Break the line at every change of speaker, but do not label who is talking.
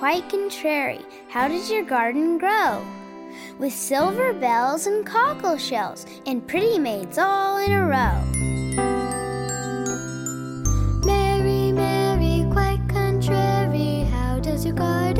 quite contrary, how does your garden grow? With silver bells and cockle shells, and pretty maids all in a row. Mary, Mary, quite contrary, how does your garden?